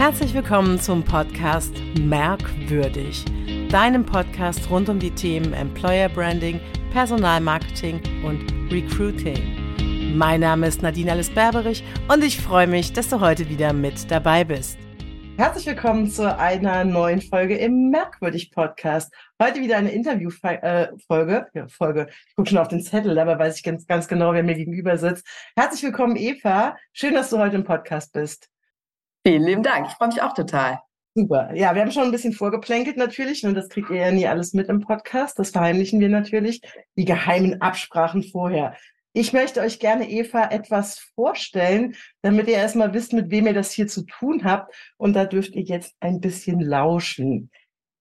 Herzlich willkommen zum Podcast Merkwürdig, deinem Podcast rund um die Themen Employer Branding, Personalmarketing und Recruiting. Mein Name ist Nadine Alice Berberich und ich freue mich, dass du heute wieder mit dabei bist. Herzlich willkommen zu einer neuen Folge im Merkwürdig Podcast. Heute wieder eine Interviewfolge. Äh, ja, Folge. Ich gucke schon auf den Zettel, dabei weiß ich ganz, ganz genau, wer mir gegenüber sitzt. Herzlich willkommen, Eva. Schön, dass du heute im Podcast bist. Vielen lieben Dank. Ich freue mich auch total. Super. Ja, wir haben schon ein bisschen vorgeplänkelt natürlich und das kriegt ihr ja nie alles mit im Podcast. Das verheimlichen wir natürlich. Die geheimen Absprachen vorher. Ich möchte euch gerne, Eva, etwas vorstellen, damit ihr erstmal wisst, mit wem ihr das hier zu tun habt. Und da dürft ihr jetzt ein bisschen lauschen.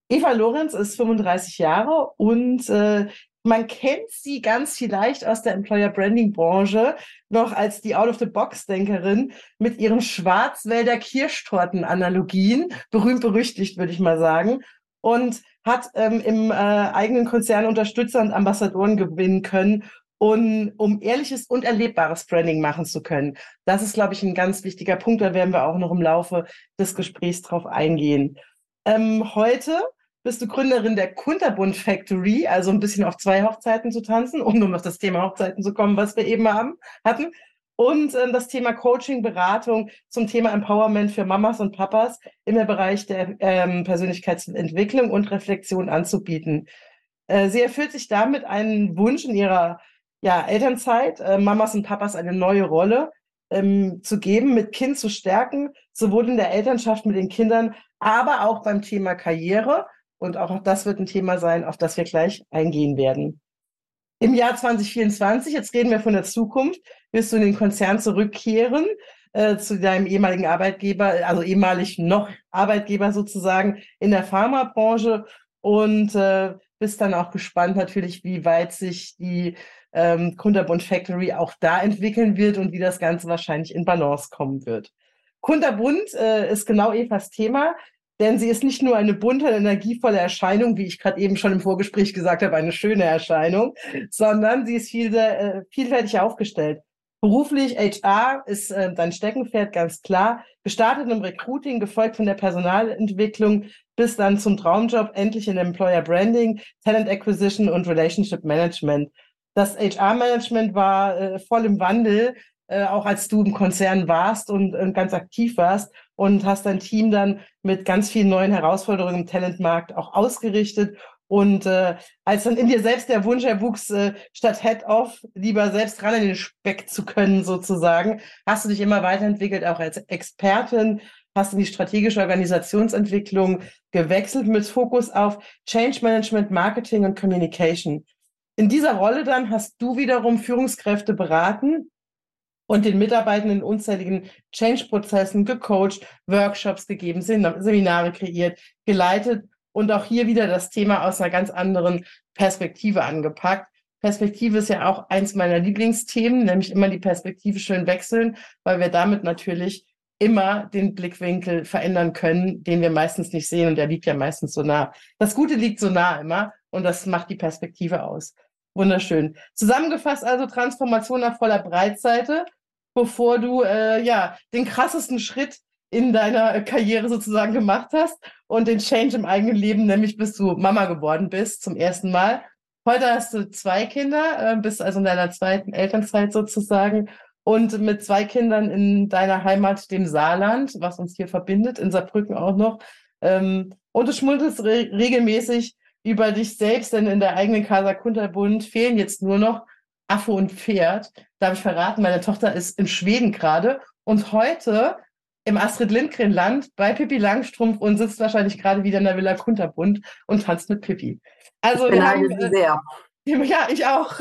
Eva Lorenz ist 35 Jahre und äh, man kennt sie ganz vielleicht aus der Employer Branding Branche noch als die Out-of-the-Box-Denkerin mit ihren Schwarzwälder Kirschtorten-Analogien, berühmt berüchtigt, würde ich mal sagen, und hat ähm, im äh, eigenen Konzern Unterstützer und Ambassadoren gewinnen können, um, um ehrliches und erlebbares Branding machen zu können. Das ist, glaube ich, ein ganz wichtiger Punkt. Da werden wir auch noch im Laufe des Gesprächs drauf eingehen. Ähm, heute bist du Gründerin der Kunterbund Factory, also ein bisschen auf zwei Hochzeiten zu tanzen, um nur auf das Thema Hochzeiten zu kommen, was wir eben haben, hatten. Und äh, das Thema Coaching, Beratung zum Thema Empowerment für Mamas und Papas im Bereich der ähm, Persönlichkeitsentwicklung und Reflexion anzubieten. Äh, sie erfüllt sich damit einen Wunsch in ihrer ja, Elternzeit, äh, Mamas und Papas eine neue Rolle ähm, zu geben, mit Kind zu stärken, sowohl in der Elternschaft mit den Kindern, aber auch beim Thema Karriere und auch das wird ein Thema sein, auf das wir gleich eingehen werden. Im Jahr 2024, jetzt reden wir von der Zukunft, wirst du in den Konzern zurückkehren äh, zu deinem ehemaligen Arbeitgeber, also ehemalig noch Arbeitgeber sozusagen in der Pharmabranche und äh, bist dann auch gespannt natürlich, wie weit sich die ähm, Kunterbund Factory auch da entwickeln wird und wie das Ganze wahrscheinlich in Balance kommen wird. Kunterbund äh, ist genau Evas Thema. Denn sie ist nicht nur eine bunte, energievolle Erscheinung, wie ich gerade eben schon im Vorgespräch gesagt habe, eine schöne Erscheinung, sondern sie ist viel, äh, vielfältig aufgestellt. Beruflich HR ist äh, dein Steckenpferd, ganz klar. Gestartet im Recruiting, gefolgt von der Personalentwicklung, bis dann zum Traumjob, endlich in Employer Branding, Talent Acquisition und Relationship Management. Das HR-Management war äh, voll im Wandel, äh, auch als du im Konzern warst und, und ganz aktiv warst und hast dein Team dann mit ganz vielen neuen Herausforderungen im Talentmarkt auch ausgerichtet. Und äh, als dann in dir selbst der Wunsch erwuchs, äh, statt Head-Off lieber selbst ran in den Speck zu können, sozusagen, hast du dich immer weiterentwickelt, auch als Expertin, hast in die strategische Organisationsentwicklung gewechselt mit Fokus auf Change Management, Marketing und Communication. In dieser Rolle dann hast du wiederum Führungskräfte beraten, und den Mitarbeitenden in unzähligen Change-Prozessen gecoacht, Workshops gegeben, Seminare kreiert, geleitet und auch hier wieder das Thema aus einer ganz anderen Perspektive angepackt. Perspektive ist ja auch eins meiner Lieblingsthemen, nämlich immer die Perspektive schön wechseln, weil wir damit natürlich immer den Blickwinkel verändern können, den wir meistens nicht sehen und der liegt ja meistens so nah. Das Gute liegt so nah immer und das macht die Perspektive aus. Wunderschön. Zusammengefasst also Transformation auf voller Breitseite bevor du äh, ja den krassesten Schritt in deiner Karriere sozusagen gemacht hast und den Change im eigenen Leben, nämlich bis du Mama geworden bist zum ersten Mal. Heute hast du zwei Kinder, äh, bist also in deiner zweiten Elternzeit sozusagen und mit zwei Kindern in deiner Heimat, dem Saarland, was uns hier verbindet, in Saarbrücken auch noch. Ähm, und du schmunzelst re regelmäßig über dich selbst, denn in der eigenen Casa Kunterbund fehlen jetzt nur noch Affe und Pferd. Darf ich verraten, meine Tochter ist in Schweden gerade und heute im Astrid Lindgren Land bei Pippi Langstrumpf und sitzt wahrscheinlich gerade wieder in der Villa Kunterbund und tanzt mit Pippi. Also ich wir haben, äh, sehr. Ja, ich auch.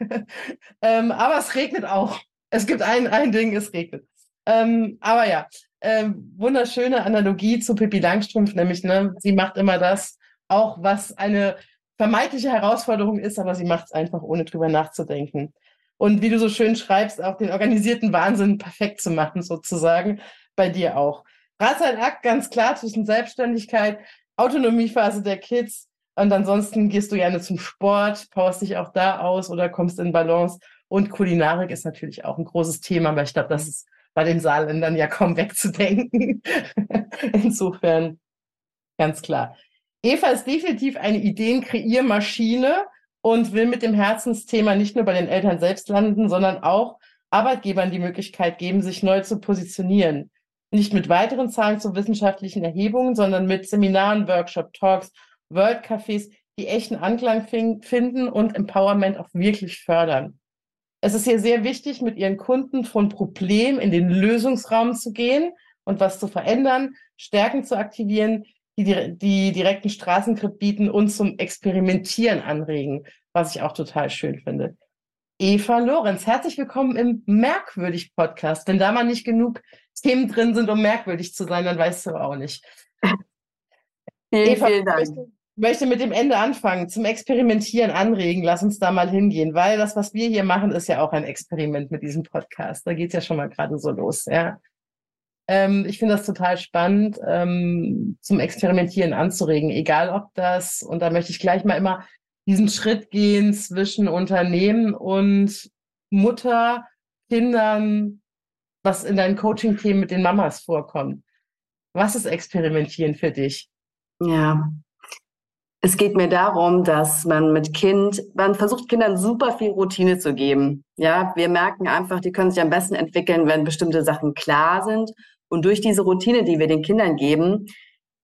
ähm, aber es regnet auch. Es gibt ein, ein Ding, es regnet. Ähm, aber ja, ähm, wunderschöne Analogie zu Pippi Langstrumpf, nämlich, ne, sie macht immer das, auch was eine vermeintliche Herausforderung ist, aber sie macht es einfach, ohne drüber nachzudenken. Und wie du so schön schreibst, auch den organisierten Wahnsinn perfekt zu machen, sozusagen, bei dir auch. Akt ganz klar zwischen Selbstständigkeit, Autonomiephase der Kids und ansonsten gehst du gerne zum Sport, powerst dich auch da aus oder kommst in Balance. Und Kulinarik ist natürlich auch ein großes Thema, weil ich glaube, das ist bei den Saarländern ja kaum wegzudenken. Insofern ganz klar. Eva ist definitiv eine Ideen-Kreiermaschine und will mit dem Herzensthema nicht nur bei den Eltern selbst landen, sondern auch Arbeitgebern die Möglichkeit geben, sich neu zu positionieren. Nicht mit weiteren Zahlen zu wissenschaftlichen Erhebungen, sondern mit Seminaren, Workshop, Talks, World Cafés, die echten Anklang finden und Empowerment auch wirklich fördern. Es ist hier sehr wichtig, mit ihren Kunden von Problem in den Lösungsraum zu gehen und was zu verändern, Stärken zu aktivieren, die die direkten Straßengrip bieten und zum Experimentieren anregen, was ich auch total schön finde. Eva Lorenz, herzlich willkommen im Merkwürdig Podcast. Wenn da mal nicht genug Themen drin sind, um merkwürdig zu sein, dann weißt du auch nicht. Vielen, Eva, vielen Dank. Möchte, möchte mit dem Ende anfangen, zum Experimentieren anregen. Lass uns da mal hingehen, weil das, was wir hier machen, ist ja auch ein Experiment mit diesem Podcast. Da geht es ja schon mal gerade so los, ja. Ähm, ich finde das total spannend, ähm, zum Experimentieren anzuregen, egal ob das, und da möchte ich gleich mal immer diesen Schritt gehen zwischen Unternehmen und Mutter, Kindern, was in deinen Coaching-Themen mit den Mamas vorkommt. Was ist Experimentieren für dich? Ja, es geht mir darum, dass man mit Kind, man versucht Kindern super viel Routine zu geben. Ja, wir merken einfach, die können sich am besten entwickeln, wenn bestimmte Sachen klar sind. Und durch diese Routine, die wir den Kindern geben,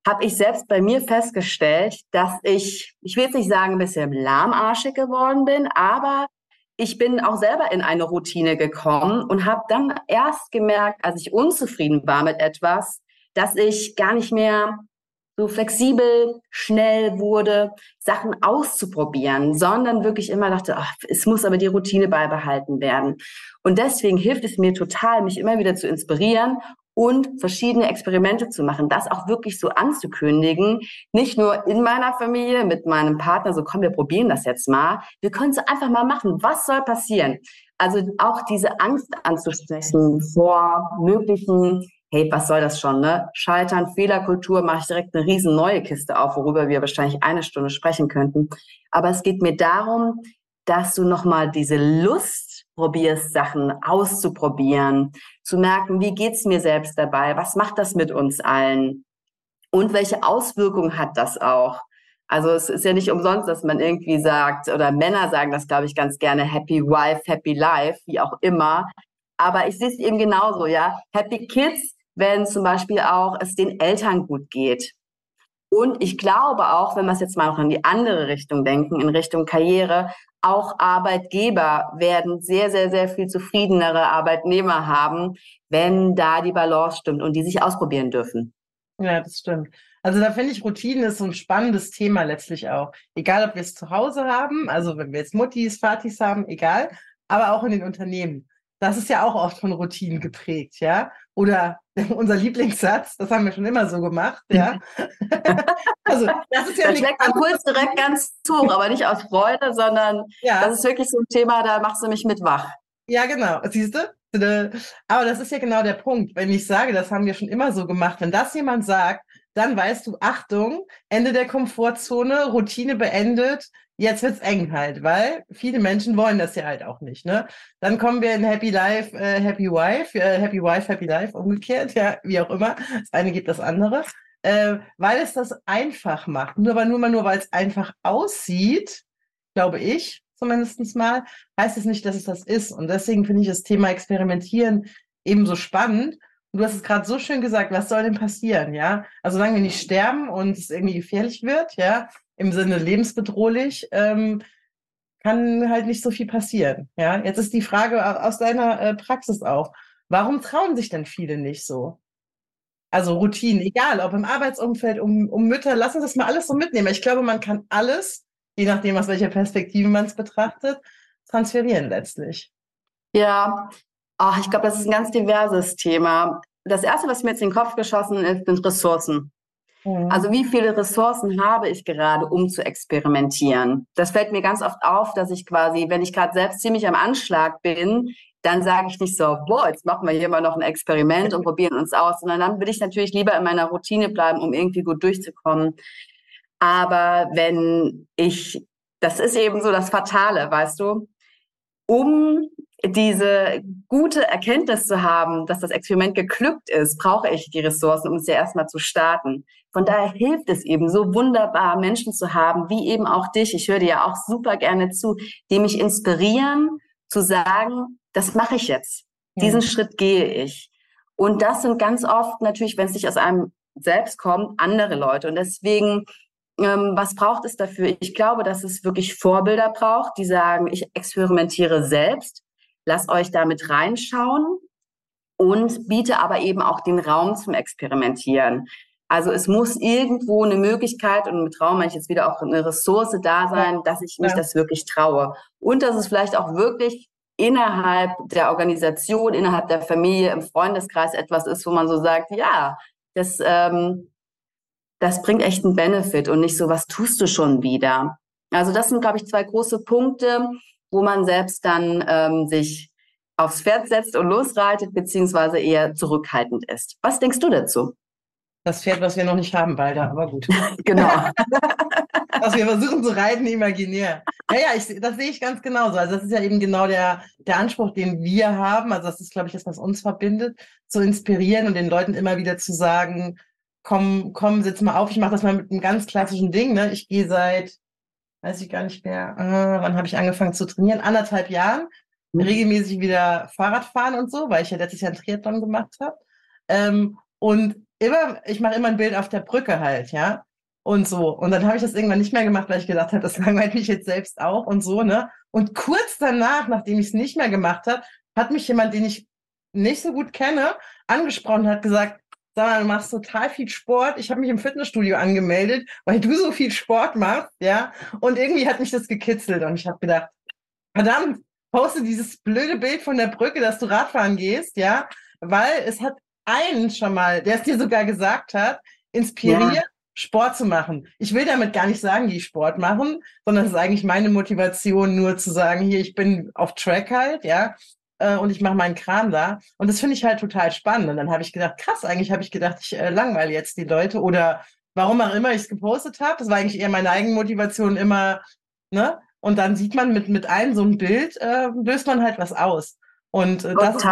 habe ich selbst bei mir festgestellt, dass ich, ich will jetzt nicht sagen, ein bisschen lahmarschig geworden bin, aber ich bin auch selber in eine Routine gekommen und habe dann erst gemerkt, als ich unzufrieden war mit etwas, dass ich gar nicht mehr so flexibel, schnell wurde, Sachen auszuprobieren, sondern wirklich immer dachte, ach, es muss aber die Routine beibehalten werden. Und deswegen hilft es mir total, mich immer wieder zu inspirieren und verschiedene Experimente zu machen, das auch wirklich so anzukündigen, nicht nur in meiner Familie mit meinem Partner, so komm, wir probieren das jetzt mal, wir können es einfach mal machen, was soll passieren? Also auch diese Angst anzusprechen vor möglichen, hey, was soll das schon, ne? Scheitern, Fehlerkultur, mache ich direkt eine riesen neue Kiste auf, worüber wir wahrscheinlich eine Stunde sprechen könnten. Aber es geht mir darum, dass du nochmal diese Lust probierst, Sachen auszuprobieren, zu merken, wie geht's mir selbst dabei, was macht das mit uns allen und welche Auswirkungen hat das auch. Also es ist ja nicht umsonst, dass man irgendwie sagt, oder Männer sagen das, glaube ich, ganz gerne, Happy Wife, Happy Life, wie auch immer. Aber ich sehe es eben genauso, ja. Happy Kids, wenn zum Beispiel auch es den Eltern gut geht. Und ich glaube auch, wenn wir es jetzt mal noch in die andere Richtung denken, in Richtung Karriere, auch Arbeitgeber werden sehr, sehr, sehr viel zufriedenere Arbeitnehmer haben, wenn da die Balance stimmt und die sich ausprobieren dürfen. Ja, das stimmt. Also da finde ich, Routine ist so ein spannendes Thema letztlich auch. Egal, ob wir es zu Hause haben, also wenn wir jetzt Muttis, Vatis haben, egal, aber auch in den Unternehmen. Das ist ja auch oft von Routinen geprägt, ja. Oder unser Lieblingssatz, das haben wir schon immer so gemacht, ja. also das ist ja da schlägt man kurz direkt ganz zu, aber nicht aus Freude, sondern ja. das ist wirklich so ein Thema, da machst du mich mit wach. Ja, genau. Siehst du? Aber das ist ja genau der Punkt. Wenn ich sage, das haben wir schon immer so gemacht, wenn das jemand sagt, dann weißt du, Achtung, Ende der Komfortzone, Routine beendet, jetzt wird's eng halt, weil viele Menschen wollen das ja halt auch nicht. Ne? Dann kommen wir in Happy Life, äh, Happy Wife, äh, Happy Wife, Happy Life, umgekehrt, ja, wie auch immer. Das eine gibt das andere. Äh, weil es das einfach macht. Nur aber nur nur, weil es einfach aussieht, glaube ich, zumindest mal, heißt es nicht, dass es das ist. Und deswegen finde ich das Thema Experimentieren ebenso spannend. Und du hast es gerade so schön gesagt, was soll denn passieren, ja? Also solange wir nicht sterben und es irgendwie gefährlich wird, ja, im Sinne lebensbedrohlich, ähm, kann halt nicht so viel passieren. Ja, jetzt ist die Frage aus deiner äh, Praxis auch. Warum trauen sich denn viele nicht so? Also Routinen, egal, ob im Arbeitsumfeld, um, um Mütter, lassen Sie das mal alles so mitnehmen. Ich glaube, man kann alles, je nachdem, aus welcher Perspektive man es betrachtet, transferieren letztlich. Ja, ach, ich glaube, das ist ein ganz diverses Thema. Das erste, was mir jetzt in den Kopf geschossen ist, sind Ressourcen. Mhm. Also wie viele Ressourcen habe ich gerade, um zu experimentieren? Das fällt mir ganz oft auf, dass ich quasi, wenn ich gerade selbst ziemlich am Anschlag bin, dann sage ich nicht so, boah, jetzt machen wir hier mal noch ein Experiment und probieren uns aus, sondern dann will ich natürlich lieber in meiner Routine bleiben, um irgendwie gut durchzukommen. Aber wenn ich, das ist eben so das Fatale, weißt du, um diese gute Erkenntnis zu haben, dass das Experiment geglückt ist, brauche ich die Ressourcen, um es ja erstmal zu starten. Von daher hilft es eben so wunderbar, Menschen zu haben, wie eben auch dich. Ich höre dir ja auch super gerne zu, die mich inspirieren, zu sagen, das mache ich jetzt. Diesen mhm. Schritt gehe ich. Und das sind ganz oft natürlich, wenn es nicht aus einem selbst kommt, andere Leute. Und deswegen, ähm, was braucht es dafür? Ich glaube, dass es wirklich Vorbilder braucht, die sagen, ich experimentiere selbst, lass euch damit reinschauen und biete aber eben auch den Raum zum Experimentieren. Also es muss irgendwo eine Möglichkeit und mit Raum meine ich jetzt wieder auch eine Ressource da sein, dass ich mich ja. das wirklich traue. Und dass es vielleicht auch wirklich innerhalb der Organisation, innerhalb der Familie, im Freundeskreis etwas ist, wo man so sagt, ja, das, ähm, das bringt echt einen Benefit und nicht so, was tust du schon wieder. Also das sind, glaube ich, zwei große Punkte, wo man selbst dann ähm, sich aufs Pferd setzt und losreitet, beziehungsweise eher zurückhaltend ist. Was denkst du dazu? Das Pferd, was wir noch nicht haben, beide, aber gut. genau. was wir versuchen zu reiten, imaginär. Ja, ja, ich, das sehe ich ganz genauso. Also das ist ja eben genau der, der Anspruch, den wir haben. Also das ist, glaube ich, das, was uns verbindet, zu inspirieren und den Leuten immer wieder zu sagen, komm, komm, sitz mal auf. Ich mache das mal mit einem ganz klassischen Ding. Ne? Ich gehe seit, weiß ich gar nicht mehr, äh, wann habe ich angefangen zu trainieren? Anderthalb Jahren. Mhm. Regelmäßig wieder Fahrrad fahren und so, weil ich ja letztes Jahr ein Triathlon gemacht habe. Ähm, und immer, ich mache immer ein Bild auf der Brücke halt, ja und so. Und dann habe ich das irgendwann nicht mehr gemacht, weil ich gedacht habe, das langweilt mich jetzt selbst auch und so, ne? Und kurz danach, nachdem ich es nicht mehr gemacht habe, hat mich jemand, den ich nicht so gut kenne, angesprochen, hat gesagt, sag mal, du machst total viel Sport. Ich habe mich im Fitnessstudio angemeldet, weil du so viel Sport machst, ja. Und irgendwie hat mich das gekitzelt und ich habe gedacht, verdammt, poste dieses blöde Bild von der Brücke, dass du Radfahren gehst, ja, weil es hat einen schon mal, der es dir sogar gesagt hat, inspiriert, ja. Sport zu machen. Ich will damit gar nicht sagen, die Sport machen, sondern es ist eigentlich meine Motivation, nur zu sagen, hier, ich bin auf Track halt, ja, äh, und ich mache meinen Kram da. Und das finde ich halt total spannend. Und dann habe ich gedacht, krass, eigentlich habe ich gedacht, ich äh, langweile jetzt die Leute oder warum auch immer ich es gepostet habe. Das war eigentlich eher meine Eigenmotivation immer, ne? Und dann sieht man mit, mit einem so ein Bild, äh, löst man halt was aus. Und äh, das ist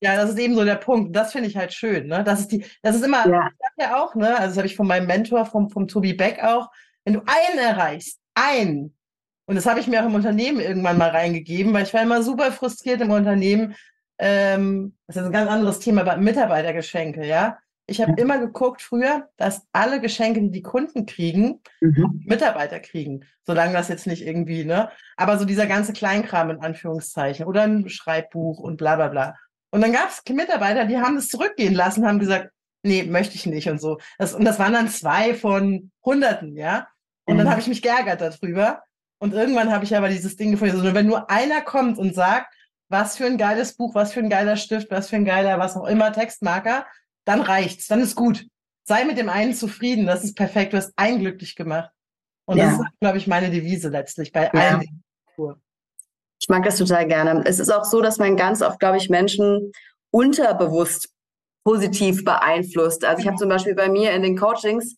ja, das ist eben so der Punkt. Das finde ich halt schön. Ne? Das ist die, das ist immer, ja. ja auch, ne, also das habe ich von meinem Mentor, vom, vom Tobi Beck auch, wenn du einen erreichst, einen, und das habe ich mir auch im Unternehmen irgendwann mal reingegeben, weil ich war immer super frustriert im Unternehmen. Ähm, das ist ein ganz anderes Thema, aber Mitarbeitergeschenke, ja. Ich habe immer geguckt früher, dass alle Geschenke, die die Kunden kriegen, mhm. Mitarbeiter kriegen. Solange das jetzt nicht irgendwie, ne? Aber so dieser ganze Kleinkram in Anführungszeichen oder ein Schreibbuch und bla bla bla. Und dann gab es Mitarbeiter, die haben das zurückgehen lassen, haben gesagt, nee, möchte ich nicht und so. Das, und das waren dann zwei von Hunderten, ja. Und mhm. dann habe ich mich geärgert darüber. Und irgendwann habe ich aber dieses Ding gefunden, also wenn nur einer kommt und sagt, was für ein geiles Buch, was für ein geiler Stift, was für ein geiler, was auch immer, Textmarker, dann reicht's, dann ist gut. Sei mit dem einen zufrieden, das ist perfekt, du hast einen glücklich gemacht. Und ja. das ist, glaube ich, meine Devise letztlich bei ja. allen. Ich mag das total gerne. Es ist auch so, dass man ganz oft, glaube ich, Menschen unterbewusst positiv beeinflusst. Also ich habe zum Beispiel bei mir in den Coachings,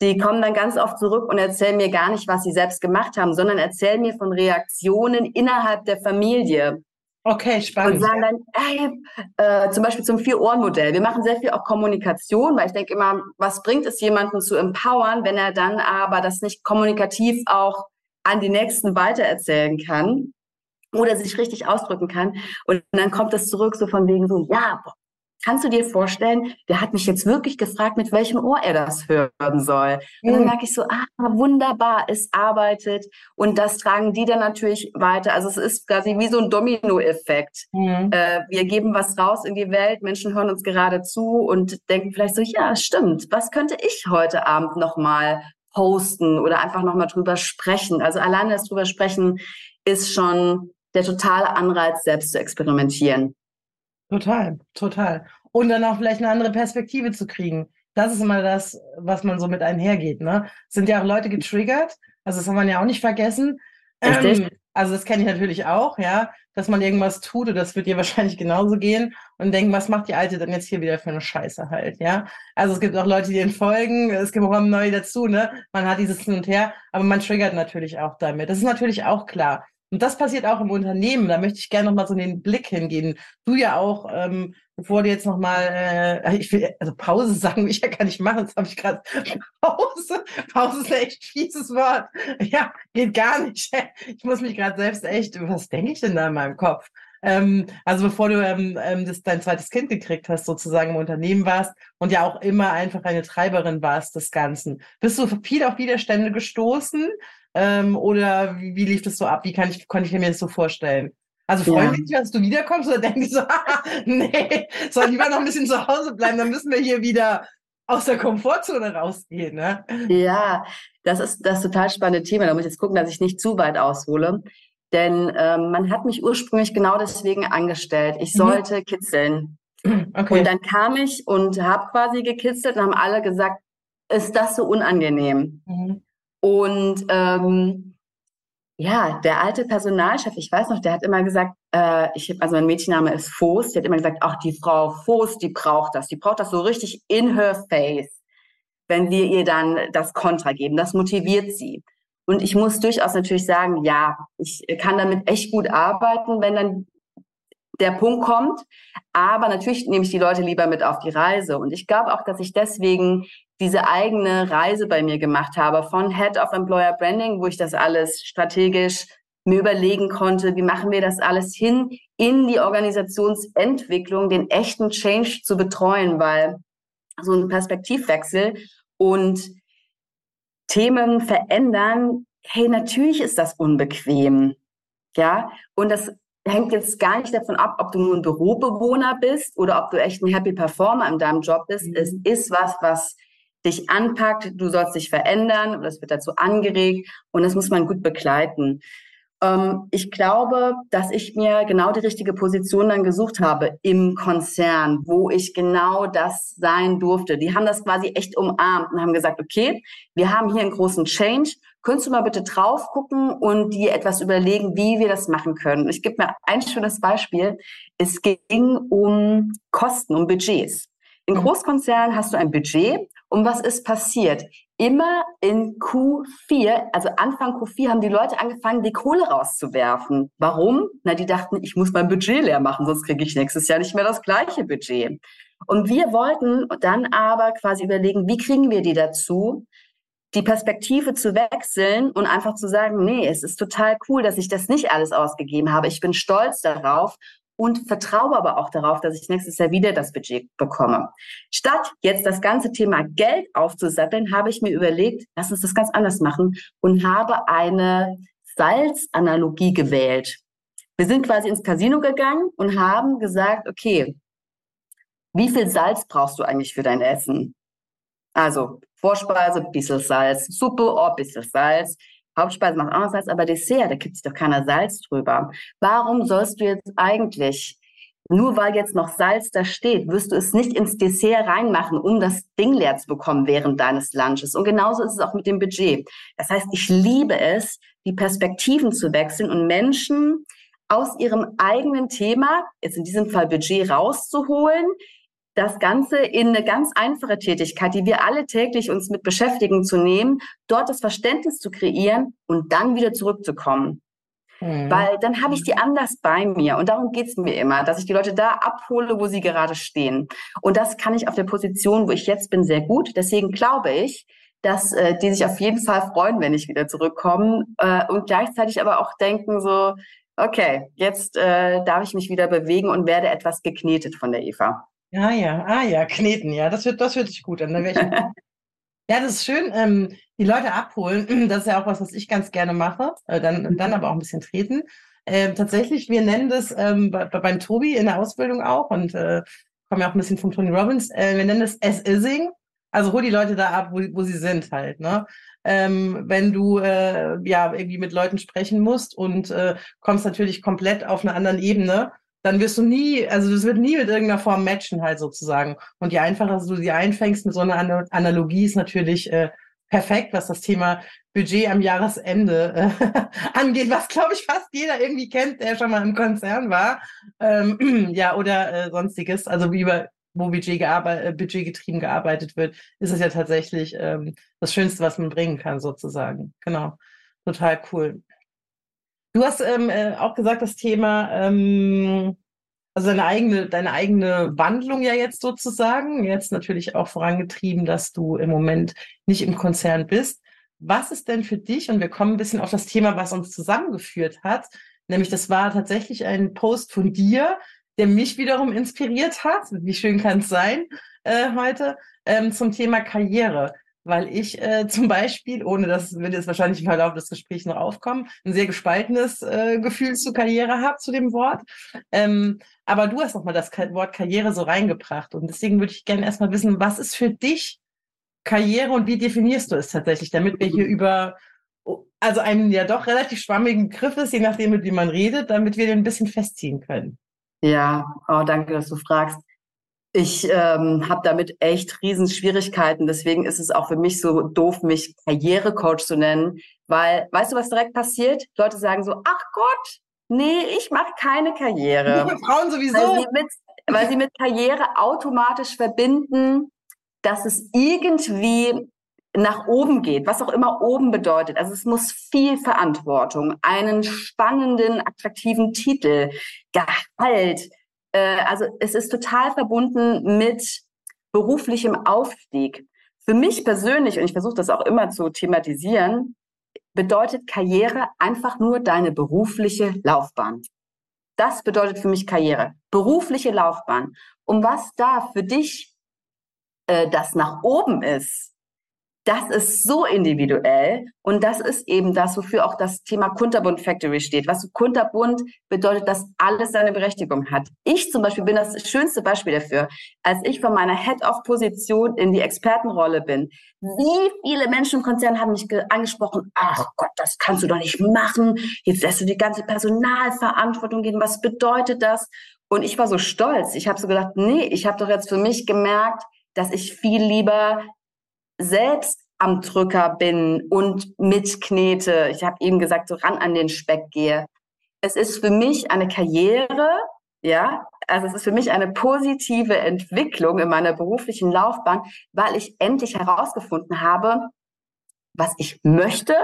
die kommen dann ganz oft zurück und erzählen mir gar nicht, was sie selbst gemacht haben, sondern erzählen mir von Reaktionen innerhalb der Familie. Okay, spannend. Und sagen dann, ey, äh, zum Beispiel zum Vier-Ohren-Modell. Wir machen sehr viel auch Kommunikation, weil ich denke immer, was bringt es jemanden zu empowern, wenn er dann aber das nicht kommunikativ auch an die Nächsten weitererzählen kann? oder sich richtig ausdrücken kann. Und dann kommt es zurück so von wegen so, ja, kannst du dir vorstellen, der hat mich jetzt wirklich gefragt, mit welchem Ohr er das hören soll. Und dann mhm. merke ich so, ah, wunderbar, es arbeitet. Und das tragen die dann natürlich weiter. Also es ist quasi wie so ein Domino-Effekt. Mhm. Äh, wir geben was raus in die Welt, Menschen hören uns gerade zu und denken vielleicht so, ja, stimmt, was könnte ich heute Abend nochmal posten oder einfach nochmal drüber sprechen. Also alleine das drüber sprechen ist schon der totale Anreiz, selbst zu experimentieren. Total, total. Und dann auch vielleicht eine andere Perspektive zu kriegen. Das ist immer das, was man so mit einhergeht. Ne? Sind ja auch Leute getriggert. Also das kann man ja auch nicht vergessen. Ähm, also das kenne ich natürlich auch, ja, dass man irgendwas tut und das wird dir wahrscheinlich genauso gehen und denken, was macht die Alte denn jetzt hier wieder für eine Scheiße halt, ja. Also es gibt auch Leute, die entfolgen, es gibt auch neue dazu, ne. Man hat dieses Hin und Her, aber man triggert natürlich auch damit. Das ist natürlich auch klar. Und das passiert auch im Unternehmen. Da möchte ich gerne nochmal so den Blick hingehen. Du ja auch, ähm, bevor du jetzt nochmal, äh, ich will, also Pause sagen ich ja gar nicht machen, das habe ich gerade. Pause, Pause ist ein echt fieses Wort. Ja, geht gar nicht. Ich muss mich gerade selbst echt, was denke ich denn da in meinem Kopf? Ähm, also bevor du ähm, ähm, das, dein zweites Kind gekriegt hast, sozusagen im Unternehmen warst und ja auch immer einfach eine Treiberin warst des Ganzen. Bist du viel auf Widerstände gestoßen? Ähm, oder wie, wie lief das so ab? Wie kann ich, konnte ich mir das so vorstellen? Also freuen ja. dich, dass du wiederkommst oder denken so, nee, soll lieber noch ein bisschen zu Hause bleiben, dann müssen wir hier wieder aus der Komfortzone rausgehen. Ne? Ja, das ist das total spannende Thema. Da muss ich jetzt gucken, dass ich nicht zu weit aushole. Denn ähm, man hat mich ursprünglich genau deswegen angestellt. Ich mhm. sollte mhm. kitzeln. Okay. Und dann kam ich und habe quasi gekitzelt und haben alle gesagt, ist das so unangenehm? Mhm. Und ähm, ja, der alte Personalchef, ich weiß noch, der hat immer gesagt, äh, ich also mein Mädchenname ist Voß, der hat immer gesagt, ach die Frau Voß, die braucht das, die braucht das so richtig in her face, wenn wir ihr dann das Kontra geben, das motiviert sie. Und ich muss durchaus natürlich sagen, ja, ich kann damit echt gut arbeiten, wenn dann der Punkt kommt. Aber natürlich nehme ich die Leute lieber mit auf die Reise. Und ich glaube auch, dass ich deswegen diese eigene Reise bei mir gemacht habe von Head of Employer Branding, wo ich das alles strategisch mir überlegen konnte, wie machen wir das alles hin, in die Organisationsentwicklung, den echten Change zu betreuen, weil so ein Perspektivwechsel und Themen verändern, hey, natürlich ist das unbequem. Ja, und das hängt jetzt gar nicht davon ab, ob du nur ein Bürobewohner bist oder ob du echt ein Happy Performer in deinem Job bist. Mhm. Es ist was, was dich anpackt. Du sollst dich verändern und es wird dazu angeregt und das muss man gut begleiten. Ähm, ich glaube, dass ich mir genau die richtige Position dann gesucht habe im Konzern, wo ich genau das sein durfte. Die haben das quasi echt umarmt und haben gesagt, okay, wir haben hier einen großen Change. Könntest du mal bitte drauf gucken und dir etwas überlegen, wie wir das machen können? Ich gebe mir ein schönes Beispiel. Es ging um Kosten, um Budgets. In mhm. Großkonzernen hast du ein Budget und was ist passiert? Immer in Q4, also Anfang Q4, haben die Leute angefangen, die Kohle rauszuwerfen. Warum? Na, die dachten, ich muss mein Budget leer machen, sonst kriege ich nächstes Jahr nicht mehr das gleiche Budget. Und wir wollten dann aber quasi überlegen, wie kriegen wir die dazu, die Perspektive zu wechseln und einfach zu sagen, nee, es ist total cool, dass ich das nicht alles ausgegeben habe. Ich bin stolz darauf und vertraue aber auch darauf, dass ich nächstes Jahr wieder das Budget bekomme. Statt jetzt das ganze Thema Geld aufzusatteln, habe ich mir überlegt, lass uns das ganz anders machen und habe eine Salzanalogie gewählt. Wir sind quasi ins Casino gegangen und haben gesagt, okay, wie viel Salz brauchst du eigentlich für dein Essen? Also Vorspeise, bisschen Salz, Suppe, oh, bisschen Salz. Hauptspeise macht auch noch Salz, aber Dessert, da gibt sich doch keiner Salz drüber. Warum sollst du jetzt eigentlich, nur weil jetzt noch Salz da steht, wirst du es nicht ins Dessert reinmachen, um das Ding leer zu bekommen während deines Lunches? Und genauso ist es auch mit dem Budget. Das heißt, ich liebe es, die Perspektiven zu wechseln und Menschen aus ihrem eigenen Thema, jetzt in diesem Fall Budget rauszuholen, das Ganze in eine ganz einfache Tätigkeit, die wir alle täglich uns mit beschäftigen, zu nehmen, dort das Verständnis zu kreieren und dann wieder zurückzukommen. Mhm. Weil dann habe ich die anders bei mir. Und darum geht es mir immer, dass ich die Leute da abhole, wo sie gerade stehen. Und das kann ich auf der Position, wo ich jetzt bin, sehr gut. Deswegen glaube ich, dass äh, die sich auf jeden Fall freuen, wenn ich wieder zurückkomme. Äh, und gleichzeitig aber auch denken so, okay, jetzt äh, darf ich mich wieder bewegen und werde etwas geknetet von der Eva. Ja, ja, ah ja, kneten, ja, das wird, das hört sich gut an. ich... ja, das ist schön, ähm, die Leute abholen. Das ist ja auch was, was ich ganz gerne mache. Äh, dann, dann aber auch ein bisschen treten. Ähm, tatsächlich, wir nennen das ähm, bei, beim Tobi in der Ausbildung auch und äh, kommen ja auch ein bisschen von Tony Robbins. Äh, wir nennen das S-Ising. Also hol die Leute da ab, wo, wo sie sind halt. Ne? Ähm, wenn du äh, ja irgendwie mit Leuten sprechen musst und äh, kommst natürlich komplett auf einer anderen Ebene, dann wirst du nie, also das wird nie mit irgendeiner Form matchen halt sozusagen. Und je einfacher du sie einfängst mit so einer Analogie ist natürlich äh, perfekt, was das Thema Budget am Jahresende äh, angeht, was glaube ich fast jeder irgendwie kennt, der schon mal im Konzern war, ähm, ja oder äh, sonstiges. Also wie über wo Budget, gearbeitet, äh, budgetgetrieben gearbeitet wird, ist es ja tatsächlich ähm, das Schönste, was man bringen kann sozusagen. Genau, total cool. Du hast ähm, äh, auch gesagt, das Thema, ähm, also deine eigene, deine eigene Wandlung ja jetzt sozusagen, jetzt natürlich auch vorangetrieben, dass du im Moment nicht im Konzern bist. Was ist denn für dich, und wir kommen ein bisschen auf das Thema, was uns zusammengeführt hat, nämlich das war tatsächlich ein Post von dir, der mich wiederum inspiriert hat, wie schön kann es sein äh, heute, ähm, zum Thema Karriere weil ich äh, zum Beispiel, ohne dass wird jetzt wahrscheinlich im Verlauf des Gesprächs noch aufkommen, ein sehr gespaltenes äh, Gefühl zu Karriere habe, zu dem Wort. Ähm, aber du hast nochmal das Wort Karriere so reingebracht. Und deswegen würde ich gerne erstmal wissen, was ist für dich Karriere und wie definierst du es tatsächlich, damit wir hier über also einen ja doch relativ schwammigen Griff ist, je nachdem, mit wie man redet, damit wir den ein bisschen festziehen können. Ja, oh, danke, dass du fragst. Ich ähm, habe damit echt Riesenschwierigkeiten. Deswegen ist es auch für mich so doof, mich Karrierecoach zu nennen, weil, weißt du, was direkt passiert? Leute sagen so, ach Gott, nee, ich mache keine Karriere. Frauen sowieso. Weil sie, mit, weil sie mit Karriere automatisch verbinden, dass es irgendwie nach oben geht, was auch immer oben bedeutet. Also es muss viel Verantwortung, einen spannenden, attraktiven Titel, Gehalt, äh, also es ist total verbunden mit beruflichem Aufstieg. Für mich persönlich, und ich versuche das auch immer zu thematisieren, bedeutet Karriere einfach nur deine berufliche Laufbahn. Das bedeutet für mich Karriere. Berufliche Laufbahn. Um was da für dich äh, das nach oben ist, das ist so individuell und das ist eben das, wofür auch das Thema Kunterbund Factory steht. Was Kunterbund bedeutet, dass alles seine Berechtigung hat. Ich zum Beispiel bin das schönste Beispiel dafür. Als ich von meiner Head-of-Position in die Expertenrolle bin, wie viele Menschen im Konzern haben mich angesprochen, ach Gott, das kannst du doch nicht machen. Jetzt lässt du die ganze Personalverantwortung gehen. Was bedeutet das? Und ich war so stolz. Ich habe so gedacht, nee, ich habe doch jetzt für mich gemerkt, dass ich viel lieber selbst am Drücker bin und mitknete, ich habe eben gesagt, so ran an den Speck gehe. Es ist für mich eine Karriere, ja, also es ist für mich eine positive Entwicklung in meiner beruflichen Laufbahn, weil ich endlich herausgefunden habe, was ich möchte,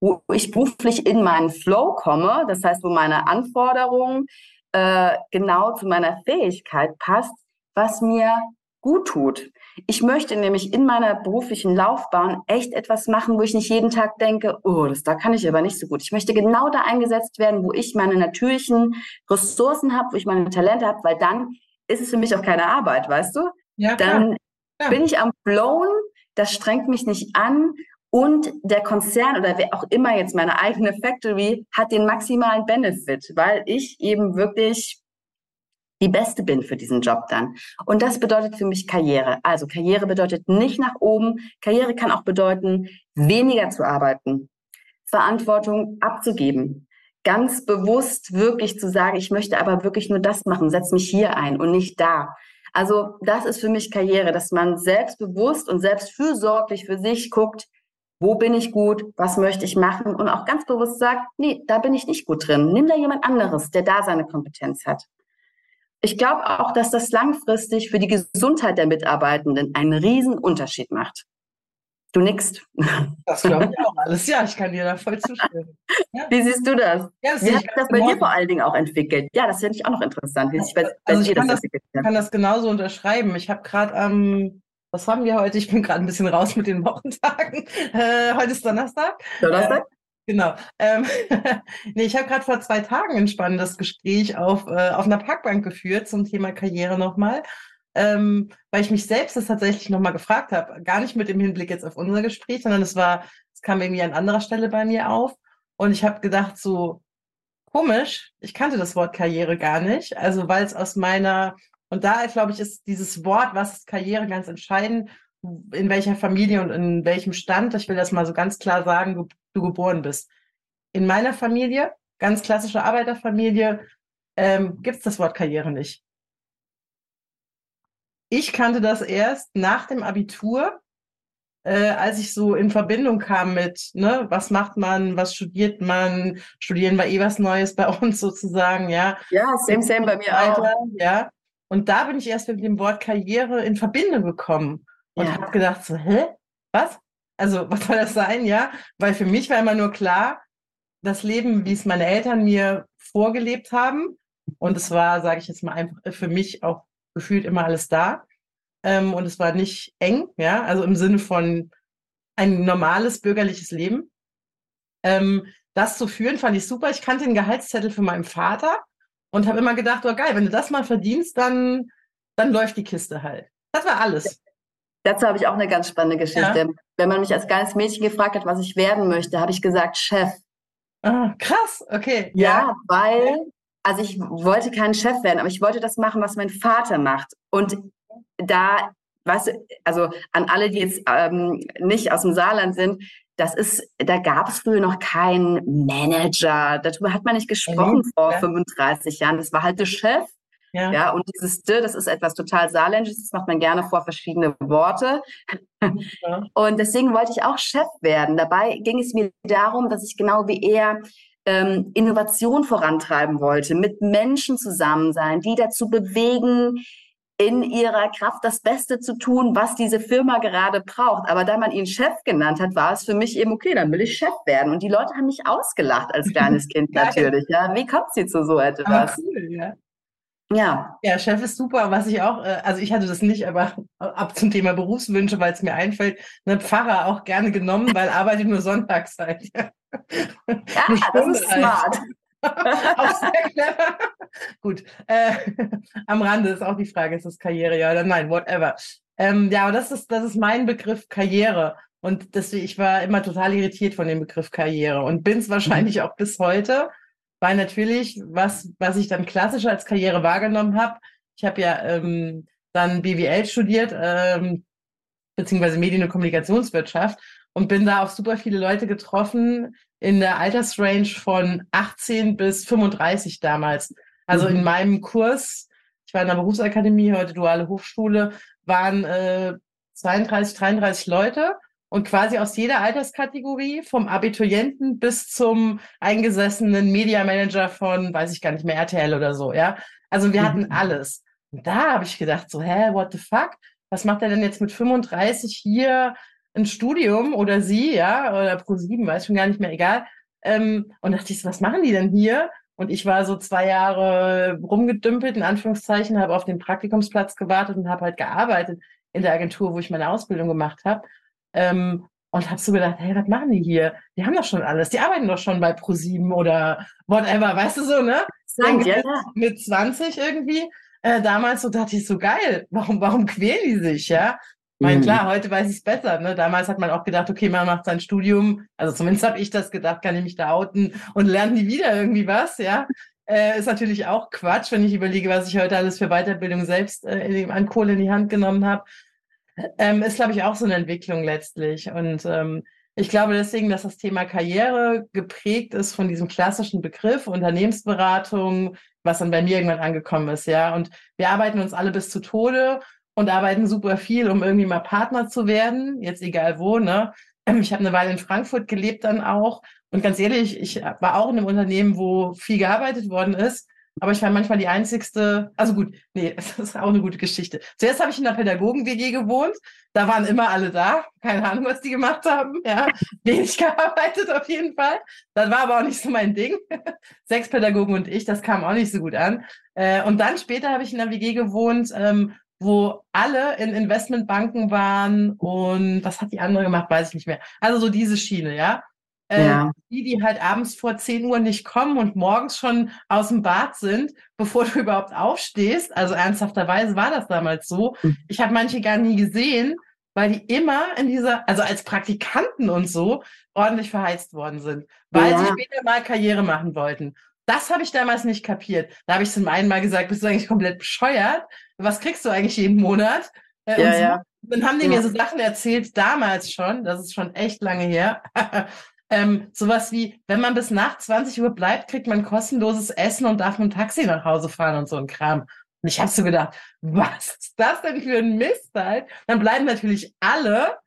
wo ich beruflich in meinen Flow komme, das heißt, wo meine Anforderung äh, genau zu meiner Fähigkeit passt, was mir gut tut. Ich möchte nämlich in meiner beruflichen Laufbahn echt etwas machen, wo ich nicht jeden Tag denke, oh, das da kann ich aber nicht so gut. Ich möchte genau da eingesetzt werden, wo ich meine natürlichen Ressourcen habe, wo ich meine Talente habe, weil dann ist es für mich auch keine Arbeit, weißt du? Ja, dann ja. bin ich am Flown, das strengt mich nicht an und der Konzern oder wer auch immer jetzt meine eigene Factory hat den maximalen Benefit, weil ich eben wirklich die Beste bin für diesen Job dann. Und das bedeutet für mich Karriere. Also Karriere bedeutet nicht nach oben. Karriere kann auch bedeuten, weniger zu arbeiten, Verantwortung abzugeben, ganz bewusst wirklich zu sagen, ich möchte aber wirklich nur das machen, setz mich hier ein und nicht da. Also das ist für mich Karriere, dass man selbstbewusst und selbstfürsorglich für sich guckt, wo bin ich gut, was möchte ich machen und auch ganz bewusst sagt, nee, da bin ich nicht gut drin. Nimm da jemand anderes, der da seine Kompetenz hat. Ich glaube auch, dass das langfristig für die Gesundheit der Mitarbeitenden einen riesen Unterschied macht. Du nickst. Das glaube ich auch alles. Ja, ich kann dir da voll zustimmen. Ja. Wie siehst du das? Ja, das Wie hat sich das bei dir vor allen Dingen auch entwickelt? Ja, das finde ich auch noch interessant, wie sich bei, also dir das, das entwickelt hat. Ich kann das genauso unterschreiben. Ich habe gerade am, ähm, was haben wir heute? Ich bin gerade ein bisschen raus mit den Wochentagen. Äh, heute ist Donnerstag. Donnerstag? Genau. Ähm, nee, ich habe gerade vor zwei Tagen ein spannendes Gespräch auf, äh, auf einer Parkbank geführt zum Thema Karriere nochmal, ähm, weil ich mich selbst das tatsächlich nochmal gefragt habe. Gar nicht mit dem Hinblick jetzt auf unser Gespräch, sondern es war, es kam irgendwie an anderer Stelle bei mir auf. Und ich habe gedacht, so komisch, ich kannte das Wort Karriere gar nicht. Also weil es aus meiner, und da glaube ich, ist dieses Wort, was ist Karriere, ganz entscheidend, in welcher Familie und in welchem Stand, ich will das mal so ganz klar sagen, du geboren bist. In meiner Familie, ganz klassische Arbeiterfamilie, ähm, gibt es das Wort Karriere nicht. Ich kannte das erst nach dem Abitur, äh, als ich so in Verbindung kam mit, ne, was macht man, was studiert man, studieren war eh was Neues bei uns sozusagen, ja. Ja, same, same bei mir auch. Ja. Und da bin ich erst mit dem Wort Karriere in Verbindung gekommen und ja. habe gedacht, so, hä? Was? Also, was soll das sein, ja? Weil für mich war immer nur klar, das Leben, wie es meine Eltern mir vorgelebt haben. Und es war, sage ich jetzt mal, einfach für mich auch gefühlt immer alles da. Ähm, und es war nicht eng, ja, also im Sinne von ein normales bürgerliches Leben. Ähm, das zu führen, fand ich super. Ich kannte den Gehaltszettel für meinen Vater und habe immer gedacht, oh geil, wenn du das mal verdienst, dann, dann läuft die Kiste halt. Das war alles. Dazu habe ich auch eine ganz spannende Geschichte. Ja. Wenn man mich als kleines Mädchen gefragt hat, was ich werden möchte, habe ich gesagt Chef. Ah, krass, okay. Ja, ja, weil, also ich wollte kein Chef werden, aber ich wollte das machen, was mein Vater macht. Und da, weißt du, also an alle, die jetzt ähm, nicht aus dem Saarland sind, das ist, da gab es früher noch keinen Manager. Darüber hat man nicht gesprochen mhm, vor ja. 35 Jahren. Das war halt der Chef. Ja. ja, und dieses D, das ist etwas total Saarländisches, das macht man gerne vor verschiedene Worte. Ja. Und deswegen wollte ich auch Chef werden. Dabei ging es mir darum, dass ich genau wie er ähm, Innovation vorantreiben wollte, mit Menschen zusammen sein, die dazu bewegen, in ihrer Kraft das Beste zu tun, was diese Firma gerade braucht. Aber da man ihn Chef genannt hat, war es für mich eben okay, dann will ich Chef werden. Und die Leute haben mich ausgelacht als kleines Kind natürlich. Ja, wie kommt sie zu so etwas? Aber cool, ja. Ja. Ja, Chef ist super. Was ich auch, äh, also ich hatte das nicht, aber ab zum Thema Berufswünsche, weil es mir einfällt, eine Pfarrer auch gerne genommen, weil arbeitet nur sonntags halt. Ja, das ist smart. auch sehr clever. Gut. Äh, am Rande ist auch die Frage, ist das Karriere, ja oder nein, whatever. Ähm, ja, aber das ist, das ist mein Begriff Karriere. Und deswegen, ich war immer total irritiert von dem Begriff Karriere und bin es wahrscheinlich auch bis heute, weil natürlich, was, was ich dann klassisch als Karriere wahrgenommen habe, ich habe ja ähm, dann BWL studiert, ähm, beziehungsweise Medien- und Kommunikationswirtschaft und bin da auf super viele Leute getroffen in der Altersrange von 18 bis 35 damals. Also mhm. in meinem Kurs, ich war in der Berufsakademie, heute duale Hochschule, waren äh, 32, 33 Leute und quasi aus jeder Alterskategorie, vom Abiturienten bis zum eingesessenen Media Manager von, weiß ich gar nicht mehr, RTL oder so, ja. Also wir mhm. hatten alles. Und da habe ich gedacht, so, hä, what the fuck? Was macht er denn jetzt mit 35 hier ein Studium oder sie, ja, oder pro sieben, weiß schon gar nicht mehr, egal. Ähm, und dachte ich so, was machen die denn hier? Und ich war so zwei Jahre rumgedümpelt, in Anführungszeichen, habe auf den Praktikumsplatz gewartet und habe halt gearbeitet in der Agentur, wo ich meine Ausbildung gemacht habe. Ähm, und habe so gedacht, hey, was machen die hier? Die haben doch schon alles. Die arbeiten doch schon bei ProSieben oder whatever, weißt du so, ne? Dann ja. Mit 20 irgendwie. Äh, damals so dachte ich so geil. Warum, warum quälen die sich, ja? Mein, mhm. klar, heute weiß ich es besser. Ne? Damals hat man auch gedacht, okay, man macht sein Studium, also zumindest habe ich das gedacht, kann ich mich da outen und lernen nie wieder irgendwie was, ja. Äh, ist natürlich auch Quatsch, wenn ich überlege, was ich heute alles für Weiterbildung selbst äh, an Kohle in die Hand genommen habe. Ähm, ist, glaube ich, auch so eine Entwicklung letztlich. Und ähm, ich glaube deswegen, dass das Thema Karriere geprägt ist von diesem klassischen Begriff Unternehmensberatung, was dann bei mir irgendwann angekommen ist, ja. Und wir arbeiten uns alle bis zu Tode und arbeiten super viel, um irgendwie mal Partner zu werden, jetzt egal wo, ne? Ich habe eine Weile in Frankfurt gelebt dann auch. Und ganz ehrlich, ich war auch in einem Unternehmen, wo viel gearbeitet worden ist. Aber ich war manchmal die einzigste, also gut, nee, das ist auch eine gute Geschichte. Zuerst habe ich in einer Pädagogen-WG gewohnt. Da waren immer alle da. Keine Ahnung, was die gemacht haben. Ja, wenig gearbeitet auf jeden Fall. Das war aber auch nicht so mein Ding. Sechs Pädagogen und ich, das kam auch nicht so gut an. Äh, und dann später habe ich in einer WG gewohnt, ähm, wo alle in Investmentbanken waren und was hat die andere gemacht, weiß ich nicht mehr. Also so diese Schiene, ja. Äh, ja. Die, die halt abends vor 10 Uhr nicht kommen und morgens schon aus dem Bad sind, bevor du überhaupt aufstehst. Also ernsthafterweise war das damals so. Hm. Ich habe manche gar nie gesehen, weil die immer in dieser, also als Praktikanten und so, ordentlich verheizt worden sind, weil ja. sie später mal Karriere machen wollten. Das habe ich damals nicht kapiert. Da habe ich zum einen mal gesagt, bist du eigentlich komplett bescheuert? Was kriegst du eigentlich jeden Monat? Äh, ja, so. ja. Dann haben die mir so Sachen erzählt, damals schon, das ist schon echt lange her. ähm, sowas wie, wenn man bis nach 20 Uhr bleibt, kriegt man kostenloses Essen und darf mit dem Taxi nach Hause fahren und so ein Kram. Und ich habe so gedacht, was ist das denn für ein Mist halt? Dann bleiben natürlich alle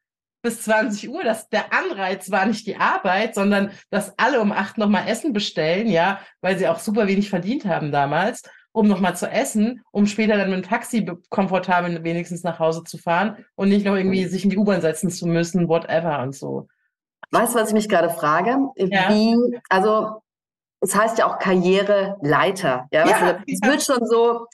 bis 20 Uhr. Das, der Anreiz war nicht die Arbeit, sondern dass alle um acht nochmal Essen bestellen, ja, weil sie auch super wenig verdient haben damals, um nochmal zu essen, um später dann mit dem Taxi komfortabel wenigstens nach Hause zu fahren und nicht noch irgendwie sich in die U-Bahn setzen zu müssen, whatever und so. Weißt du, was ich mich gerade frage? Ja. Wie, also es heißt ja auch Karriereleiter. Ja, ja, du, es wird schon so,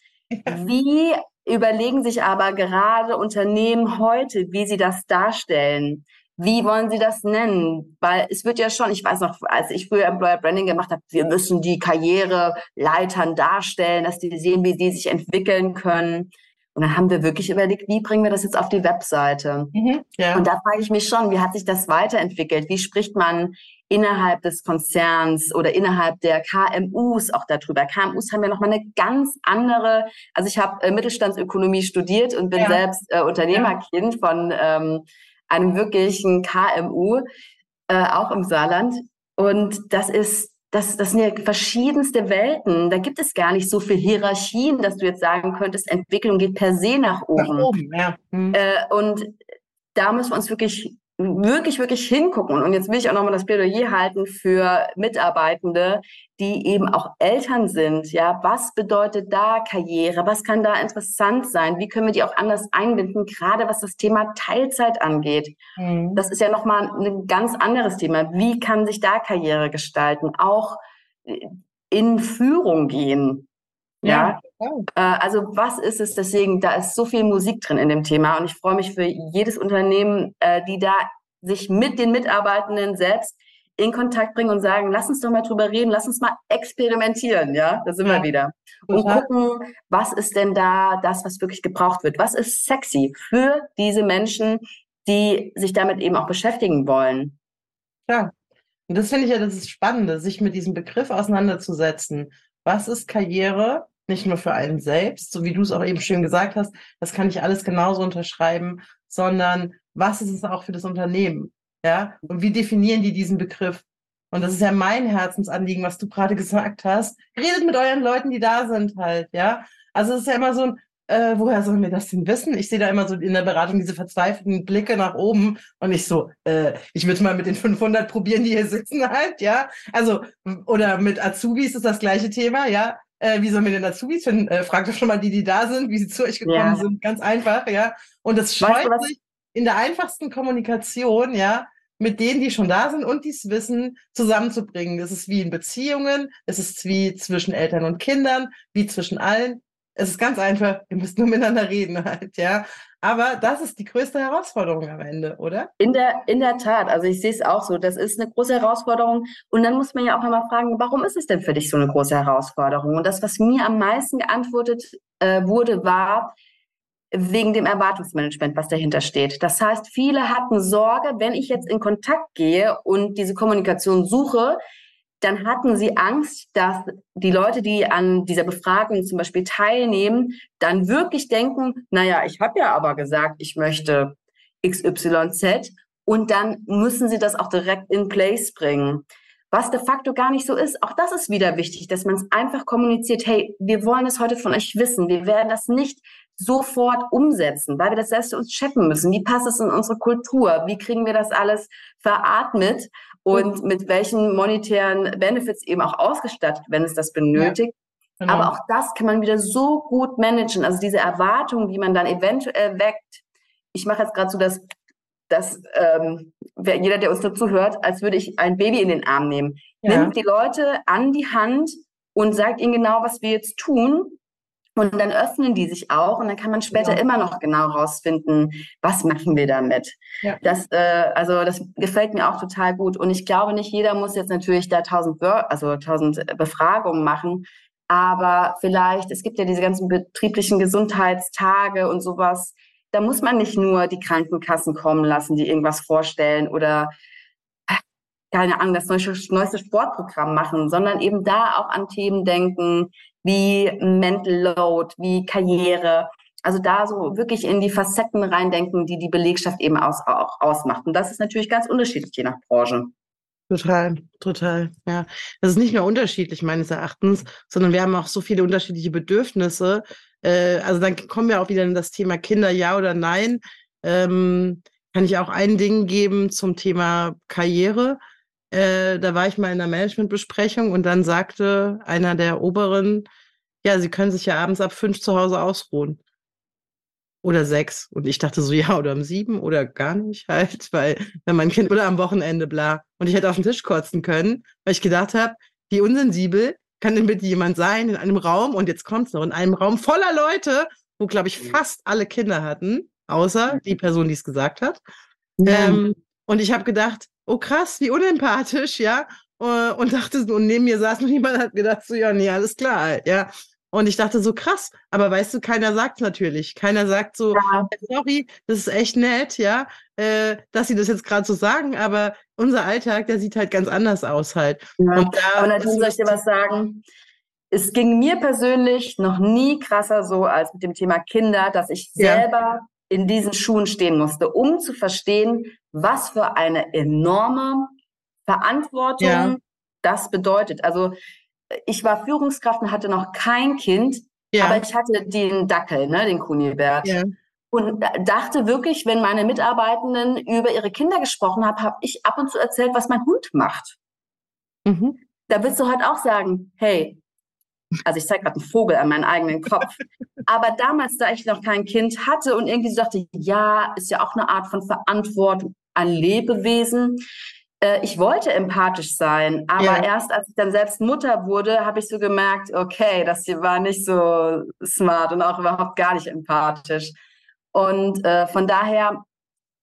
wie überlegen sich aber gerade Unternehmen heute, wie sie das darstellen? Wie wollen Sie das nennen? Weil es wird ja schon, ich weiß noch, als ich früher Employer Branding gemacht habe, wir müssen die Karriereleitern darstellen, dass die sehen, wie die sich entwickeln können. Und dann haben wir wirklich überlegt, wie bringen wir das jetzt auf die Webseite? Mhm, ja. Und da frage ich mich schon, wie hat sich das weiterentwickelt? Wie spricht man innerhalb des Konzerns oder innerhalb der KMUs auch darüber? KMUs haben ja nochmal eine ganz andere, also ich habe äh, Mittelstandsökonomie studiert und bin ja. selbst äh, Unternehmerkind ja. von ähm, einem wirklichen KMU, äh, auch im Saarland. Und das ist das, das sind ja verschiedenste Welten. Da gibt es gar nicht so viel Hierarchien, dass du jetzt sagen könntest, Entwicklung geht per se nach oben. Nach oben ja. Hm. Äh, und da müssen wir uns wirklich wirklich, wirklich hingucken. Und jetzt will ich auch nochmal das Plädoyer halten für Mitarbeitende, die eben auch Eltern sind. Ja, was bedeutet da Karriere? Was kann da interessant sein? Wie können wir die auch anders einbinden? Gerade was das Thema Teilzeit angeht. Mhm. Das ist ja nochmal ein ganz anderes Thema. Wie kann sich da Karriere gestalten? Auch in Führung gehen. Ja, ja. Äh, also was ist es? Deswegen, da ist so viel Musik drin in dem Thema und ich freue mich für jedes Unternehmen, äh, die da sich mit den Mitarbeitenden selbst in Kontakt bringen und sagen, lass uns doch mal drüber reden, lass uns mal experimentieren, ja, da sind ja. wir wieder. Und gucken, was ist denn da das, was wirklich gebraucht wird? Was ist sexy für diese Menschen, die sich damit eben auch beschäftigen wollen? Ja, und das finde ich ja das Spannende, sich mit diesem Begriff auseinanderzusetzen. Was ist Karriere? Nicht nur für einen selbst, so wie du es auch eben schön gesagt hast, das kann ich alles genauso unterschreiben, sondern was ist es auch für das Unternehmen? Ja, und wie definieren die diesen Begriff? Und das ist ja mein Herzensanliegen, was du gerade gesagt hast. Redet mit euren Leuten, die da sind halt, ja. Also es ist ja immer so ein, äh, woher sollen wir das denn wissen? Ich sehe da immer so in der Beratung diese verzweifelten Blicke nach oben und ich so, äh, ich würde mal mit den 500 probieren, die hier sitzen halt, ja. Also, oder mit Azubis ist das gleiche Thema, ja. Äh, wie sollen wir denn Azubis finden? Äh, fragt doch schon mal die, die da sind, wie sie zu euch gekommen ja. sind. Ganz einfach, ja. Und das scheut weißt du, sich in der einfachsten Kommunikation, ja, mit denen, die schon da sind und dies Wissen zusammenzubringen. Das ist wie in Beziehungen, es ist wie zwischen Eltern und Kindern, wie zwischen allen. Es ist ganz einfach, ihr müsst nur miteinander reden halt, ja. Aber das ist die größte Herausforderung am Ende, oder? In der, in der Tat. Also ich sehe es auch so. Das ist eine große Herausforderung. Und dann muss man ja auch einmal fragen, warum ist es denn für dich so eine große Herausforderung? Und das, was mir am meisten geantwortet äh, wurde, war, wegen dem Erwartungsmanagement, was dahinter steht. Das heißt, viele hatten Sorge, wenn ich jetzt in Kontakt gehe und diese Kommunikation suche, dann hatten sie Angst, dass die Leute, die an dieser Befragung zum Beispiel teilnehmen, dann wirklich denken, naja, ich habe ja aber gesagt, ich möchte XYZ und dann müssen sie das auch direkt in place bringen. Was de facto gar nicht so ist, auch das ist wieder wichtig, dass man es einfach kommuniziert, hey, wir wollen es heute von euch wissen, wir werden das nicht sofort umsetzen, weil wir das selbst uns checken müssen. Wie passt es in unsere Kultur? Wie kriegen wir das alles veratmet? Und mit welchen monetären Benefits eben auch ausgestattet, wenn es das benötigt. Ja, genau. Aber auch das kann man wieder so gut managen. Also diese Erwartungen, die man dann eventuell weckt. Ich mache jetzt gerade so das, das ähm, jeder, der uns nur zuhört, als würde ich ein Baby in den Arm nehmen. Ja. Nimmt die Leute an die Hand und sagt ihnen genau, was wir jetzt tun und dann öffnen die sich auch und dann kann man später ja. immer noch genau rausfinden, was machen wir damit. Ja. Das, äh, also das gefällt mir auch total gut. Und ich glaube, nicht jeder muss jetzt natürlich da tausend, also tausend Befragungen machen. Aber vielleicht, es gibt ja diese ganzen betrieblichen Gesundheitstage und sowas. Da muss man nicht nur die Krankenkassen kommen lassen, die irgendwas vorstellen oder keine Ahnung, das neueste, neueste Sportprogramm machen, sondern eben da auch an Themen denken, wie Mental Load, wie Karriere. Also da so wirklich in die Facetten reindenken, die die Belegschaft eben aus, auch ausmacht. Und das ist natürlich ganz unterschiedlich je nach Branche. Total, total. Ja, das ist nicht nur unterschiedlich meines Erachtens, sondern wir haben auch so viele unterschiedliche Bedürfnisse. Äh, also dann kommen wir auch wieder in das Thema Kinder, ja oder nein. Ähm, kann ich auch ein Ding geben zum Thema Karriere. Äh, da war ich mal in einer Managementbesprechung und dann sagte einer der Oberen, ja, Sie können sich ja abends ab fünf zu Hause ausruhen. oder sechs. Und ich dachte so, ja, oder um sieben oder gar nicht halt, weil wenn mein Kind oder am Wochenende bla. Und ich hätte auf den Tisch kotzen können, weil ich gedacht habe, wie unsensibel kann denn bitte jemand sein in einem Raum, und jetzt kommt's noch, in einem Raum voller Leute, wo, glaube ich, fast alle Kinder hatten, außer die Person, die es gesagt hat. Ja. Ähm, und ich habe gedacht, oh krass, wie unempathisch, ja. Äh, und dachte, und neben mir saß noch jemand, hat gedacht, so, ja, nee, alles klar, halt, ja. Und ich dachte so krass, aber weißt du, keiner sagt natürlich. Keiner sagt so, ja. sorry, das ist echt nett, ja, äh, dass sie das jetzt gerade so sagen, aber unser Alltag, der sieht halt ganz anders aus halt. Ja. Und da und natürlich soll ich dir was sagen. Es ging mir persönlich noch nie krasser so als mit dem Thema Kinder, dass ich ja. In diesen Schuhen stehen musste, um zu verstehen, was für eine enorme Verantwortung ja. das bedeutet. Also ich war Führungskraft und hatte noch kein Kind, ja. aber ich hatte den Dackel, ne, den Kunibert. Ja. Und dachte wirklich, wenn meine Mitarbeitenden über ihre Kinder gesprochen haben, habe ich ab und zu erzählt, was mein Hund macht. Mhm. Da willst du halt auch sagen, hey, also ich zeige gerade einen Vogel an meinen eigenen Kopf. Aber damals, da ich noch kein Kind hatte und irgendwie so dachte, ja, ist ja auch eine Art von Verantwortung an Lebewesen, äh, ich wollte empathisch sein, aber ja. erst als ich dann selbst Mutter wurde, habe ich so gemerkt, okay, das hier war nicht so smart und auch überhaupt gar nicht empathisch. Und äh, von daher,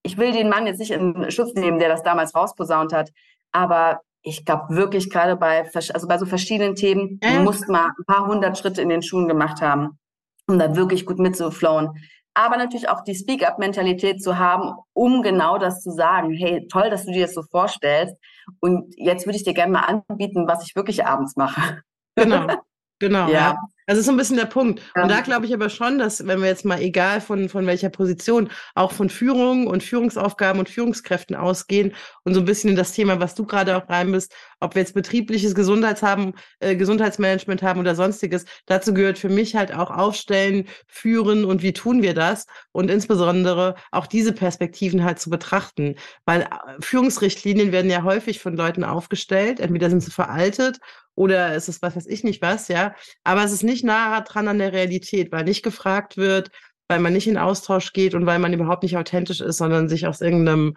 ich will den Mann jetzt nicht in Schutz nehmen, der das damals rausposaunt hat, aber ich glaube wirklich gerade bei, also bei so verschiedenen Themen, äh? muss man ein paar hundert Schritte in den Schuhen gemacht haben, um da wirklich gut mitzuflowen aber natürlich auch die Speak-up-Mentalität zu haben, um genau das zu sagen. Hey, toll, dass du dir das so vorstellst. Und jetzt würde ich dir gerne mal anbieten, was ich wirklich abends mache. Genau, genau. ja. ja. Das ist so ein bisschen der Punkt. Und da glaube ich aber schon, dass, wenn wir jetzt mal egal von, von welcher Position, auch von Führung und Führungsaufgaben und Führungskräften ausgehen und so ein bisschen in das Thema, was du gerade auch rein bist, ob wir jetzt betriebliches Gesundheits haben, äh, Gesundheitsmanagement haben oder sonstiges, dazu gehört für mich halt auch Aufstellen, Führen und wie tun wir das und insbesondere auch diese Perspektiven halt zu betrachten, weil äh, Führungsrichtlinien werden ja häufig von Leuten aufgestellt, entweder sind sie veraltet oder ist es was weiß ich nicht was, ja, aber es ist nicht nah dran an der Realität, weil nicht gefragt wird, weil man nicht in Austausch geht und weil man überhaupt nicht authentisch ist, sondern sich aus irgendeinem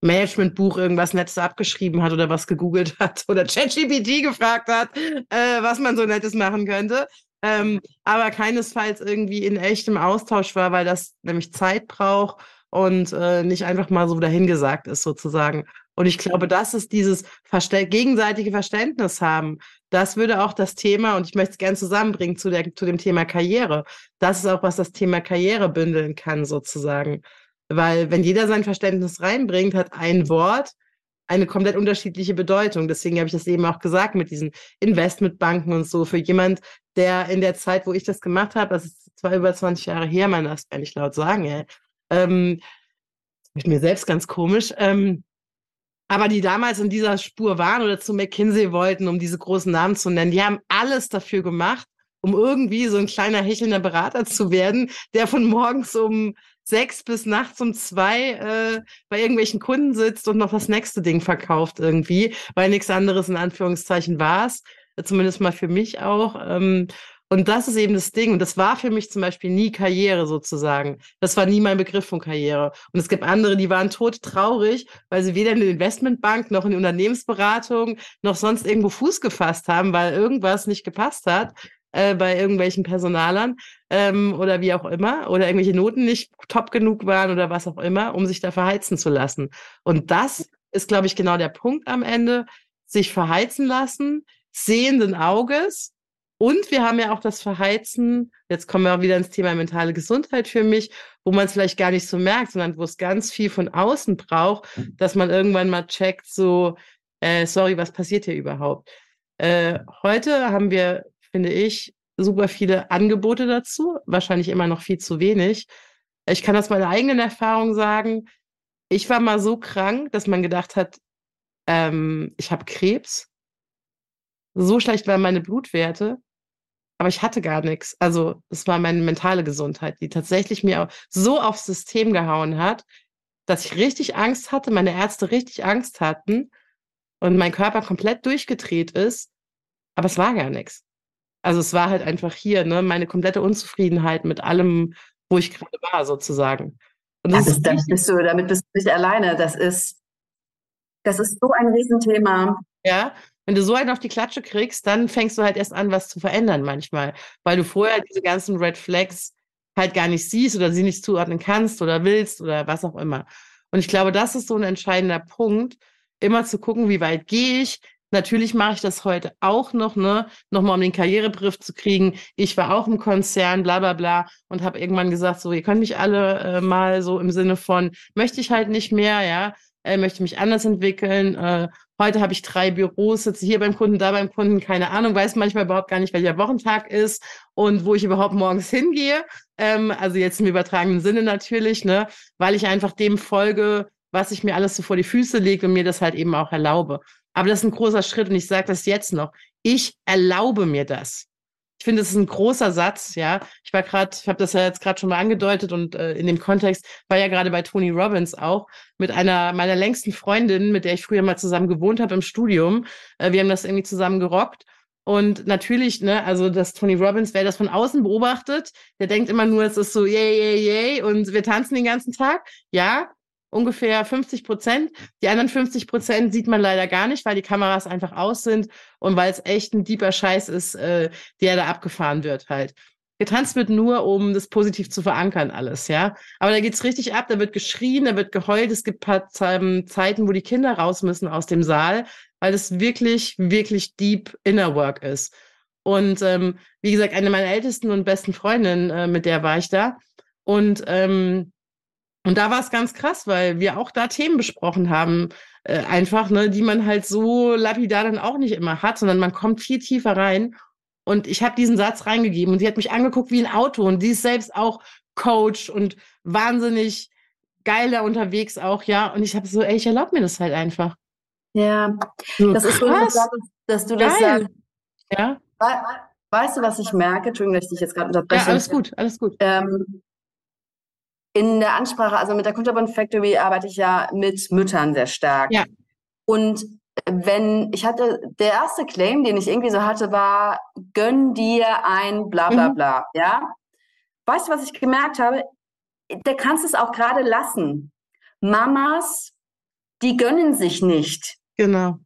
Managementbuch irgendwas Nettes abgeschrieben hat oder was gegoogelt hat oder ChatGPT gefragt hat, äh, was man so Nettes machen könnte. Ähm, aber keinesfalls irgendwie in echtem Austausch war, weil das nämlich Zeit braucht und äh, nicht einfach mal so dahingesagt ist sozusagen. Und ich glaube, das ist dieses Verste gegenseitige Verständnis haben. Das würde auch das Thema, und ich möchte es gerne zusammenbringen zu, der, zu dem Thema Karriere. Das ist auch, was das Thema Karriere bündeln kann, sozusagen. Weil wenn jeder sein Verständnis reinbringt, hat ein Wort eine komplett unterschiedliche Bedeutung. Deswegen habe ich das eben auch gesagt mit diesen Investmentbanken und so. Für jemand, der in der Zeit, wo ich das gemacht habe, das ist zwar über 20 Jahre her, man darf es gar nicht laut sagen, ey, ähm, ist mir selbst ganz komisch, ähm, aber die damals in dieser Spur waren oder zu McKinsey wollten, um diese großen Namen zu nennen, die haben alles dafür gemacht, um irgendwie so ein kleiner hechelnder Berater zu werden, der von morgens um sechs bis nachts um zwei äh, bei irgendwelchen Kunden sitzt und noch das nächste Ding verkauft irgendwie, weil nichts anderes in Anführungszeichen war es, zumindest mal für mich auch. Ähm, und das ist eben das Ding. Und das war für mich zum Beispiel nie Karriere sozusagen. Das war nie mein Begriff von Karriere. Und es gibt andere, die waren tot traurig, weil sie weder in der Investmentbank noch in der Unternehmensberatung noch sonst irgendwo Fuß gefasst haben, weil irgendwas nicht gepasst hat äh, bei irgendwelchen Personalern ähm, oder wie auch immer oder irgendwelche Noten nicht top genug waren oder was auch immer, um sich da verheizen zu lassen. Und das ist, glaube ich, genau der Punkt am Ende, sich verheizen lassen, sehenden Auges. Und wir haben ja auch das Verheizen, jetzt kommen wir auch wieder ins Thema mentale Gesundheit für mich, wo man es vielleicht gar nicht so merkt, sondern wo es ganz viel von außen braucht, dass man irgendwann mal checkt, so, äh, sorry, was passiert hier überhaupt? Äh, heute haben wir finde ich, super viele Angebote dazu, wahrscheinlich immer noch viel zu wenig. Ich kann aus meiner eigenen Erfahrung sagen, ich war mal so krank, dass man gedacht hat, ähm, ich habe Krebs. So schlecht waren meine Blutwerte, aber ich hatte gar nichts. Also es war meine mentale Gesundheit, die tatsächlich mir so aufs System gehauen hat, dass ich richtig Angst hatte, meine Ärzte richtig Angst hatten und mein Körper komplett durchgedreht ist, aber es war gar nichts. Also es war halt einfach hier, ne, meine komplette Unzufriedenheit mit allem wo ich gerade war, sozusagen. Und das ja, ist, damit, bist du, damit bist du nicht alleine. Das ist, das ist so ein Riesenthema. Ja, wenn du so einen auf die Klatsche kriegst, dann fängst du halt erst an, was zu verändern manchmal, weil du vorher diese ganzen Red Flags halt gar nicht siehst oder sie nicht zuordnen kannst oder willst oder was auch immer. Und ich glaube, das ist so ein entscheidender Punkt, immer zu gucken, wie weit gehe ich. Natürlich mache ich das heute auch noch, ne? Nochmal um den Karrierebrief zu kriegen. Ich war auch im Konzern, bla bla bla, und habe irgendwann gesagt, so, ihr könnt mich alle äh, mal so im Sinne von, möchte ich halt nicht mehr, ja, äh, möchte mich anders entwickeln. Äh, heute habe ich drei Büros, sitze hier beim Kunden, da beim Kunden, keine Ahnung, weiß manchmal überhaupt gar nicht, welcher Wochentag ist und wo ich überhaupt morgens hingehe. Ähm, also jetzt im übertragenen Sinne natürlich, ne, weil ich einfach dem folge, was ich mir alles so vor die Füße lege und mir das halt eben auch erlaube. Aber das ist ein großer Schritt und ich sage das jetzt noch. Ich erlaube mir das. Ich finde, das ist ein großer Satz, ja. Ich war gerade, ich habe das ja jetzt gerade schon mal angedeutet und äh, in dem Kontext war ja gerade bei Tony Robbins auch mit einer meiner längsten Freundin, mit der ich früher mal zusammen gewohnt habe im Studium. Äh, wir haben das irgendwie zusammen gerockt. Und natürlich, ne, also das Tony Robbins, wer das von außen beobachtet, der denkt immer nur, es ist so, yay, yay, yay, und wir tanzen den ganzen Tag. Ja, ungefähr 50 Prozent. Die anderen 50 Prozent sieht man leider gar nicht, weil die Kameras einfach aus sind und weil es echt ein deeper Scheiß ist, äh, der da abgefahren wird halt. Getanzt wird nur, um das positiv zu verankern, alles, ja. Aber da geht's richtig ab, da wird geschrien, da wird geheult. Es gibt paar Zeiten, wo die Kinder raus müssen aus dem Saal, weil es wirklich, wirklich deep inner work ist. Und ähm, wie gesagt, eine meiner ältesten und besten Freundinnen, äh, mit der war ich da. Und ähm, und da war es ganz krass, weil wir auch da Themen besprochen haben, äh, einfach, ne, die man halt so lapidar dann auch nicht immer hat, sondern man kommt viel tiefer rein. Und ich habe diesen Satz reingegeben und sie hat mich angeguckt wie ein Auto und die ist selbst auch Coach und wahnsinnig geiler unterwegs auch, ja. Und ich habe so, ey, ich erlaube mir das halt einfach. Ja, so, das krass. ist so, dass, dass du das Geil. sagst. Ja. Weißt du, was ich merke? Entschuldigung, dass ich dich jetzt gerade unterbreche. Ja, alles gut, alles gut. Ähm, in der Ansprache, also mit der Kunterbund Factory arbeite ich ja mit Müttern sehr stark. Ja. Und wenn ich hatte, der erste Claim, den ich irgendwie so hatte, war, gönn dir ein bla bla mhm. bla, ja. Weißt du, was ich gemerkt habe? Da kannst du es auch gerade lassen. Mamas, die gönnen sich nicht. Genau.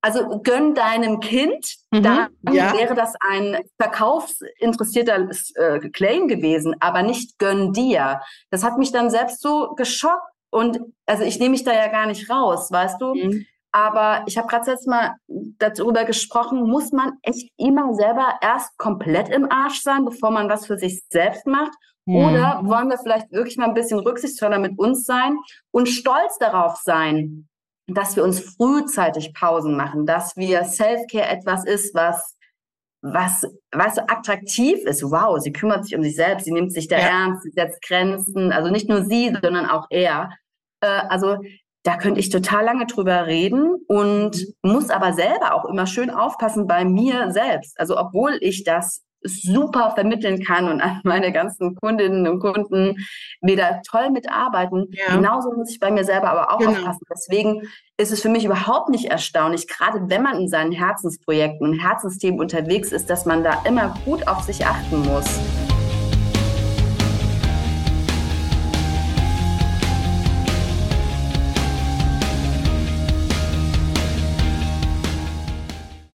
Also gönn deinem Kind, mhm, dann ja. wäre das ein verkaufsinteressierter äh, Claim gewesen, aber nicht gönn dir. Das hat mich dann selbst so geschockt und also ich nehme mich da ja gar nicht raus, weißt du? Mhm. Aber ich habe gerade jetzt mal darüber gesprochen, muss man echt immer selber erst komplett im Arsch sein, bevor man was für sich selbst macht? Mhm. Oder wollen wir vielleicht wirklich mal ein bisschen rücksichtsvoller mit uns sein und stolz darauf sein, dass wir uns frühzeitig Pausen machen, dass wir Self-Care etwas ist, was was, was attraktiv ist. Wow, sie kümmert sich um sich selbst, sie nimmt sich da ja. ernst, sie setzt Grenzen, also nicht nur sie, sondern auch er. Äh, also da könnte ich total lange drüber reden und muss aber selber auch immer schön aufpassen bei mir selbst. Also obwohl ich das super vermitteln kann und an meine ganzen Kundinnen und Kunden wieder toll mitarbeiten. Ja. Genauso muss ich bei mir selber aber auch genau. aufpassen. Deswegen ist es für mich überhaupt nicht erstaunlich, gerade wenn man in seinen Herzensprojekten und Herzensthemen unterwegs ist, dass man da immer gut auf sich achten muss.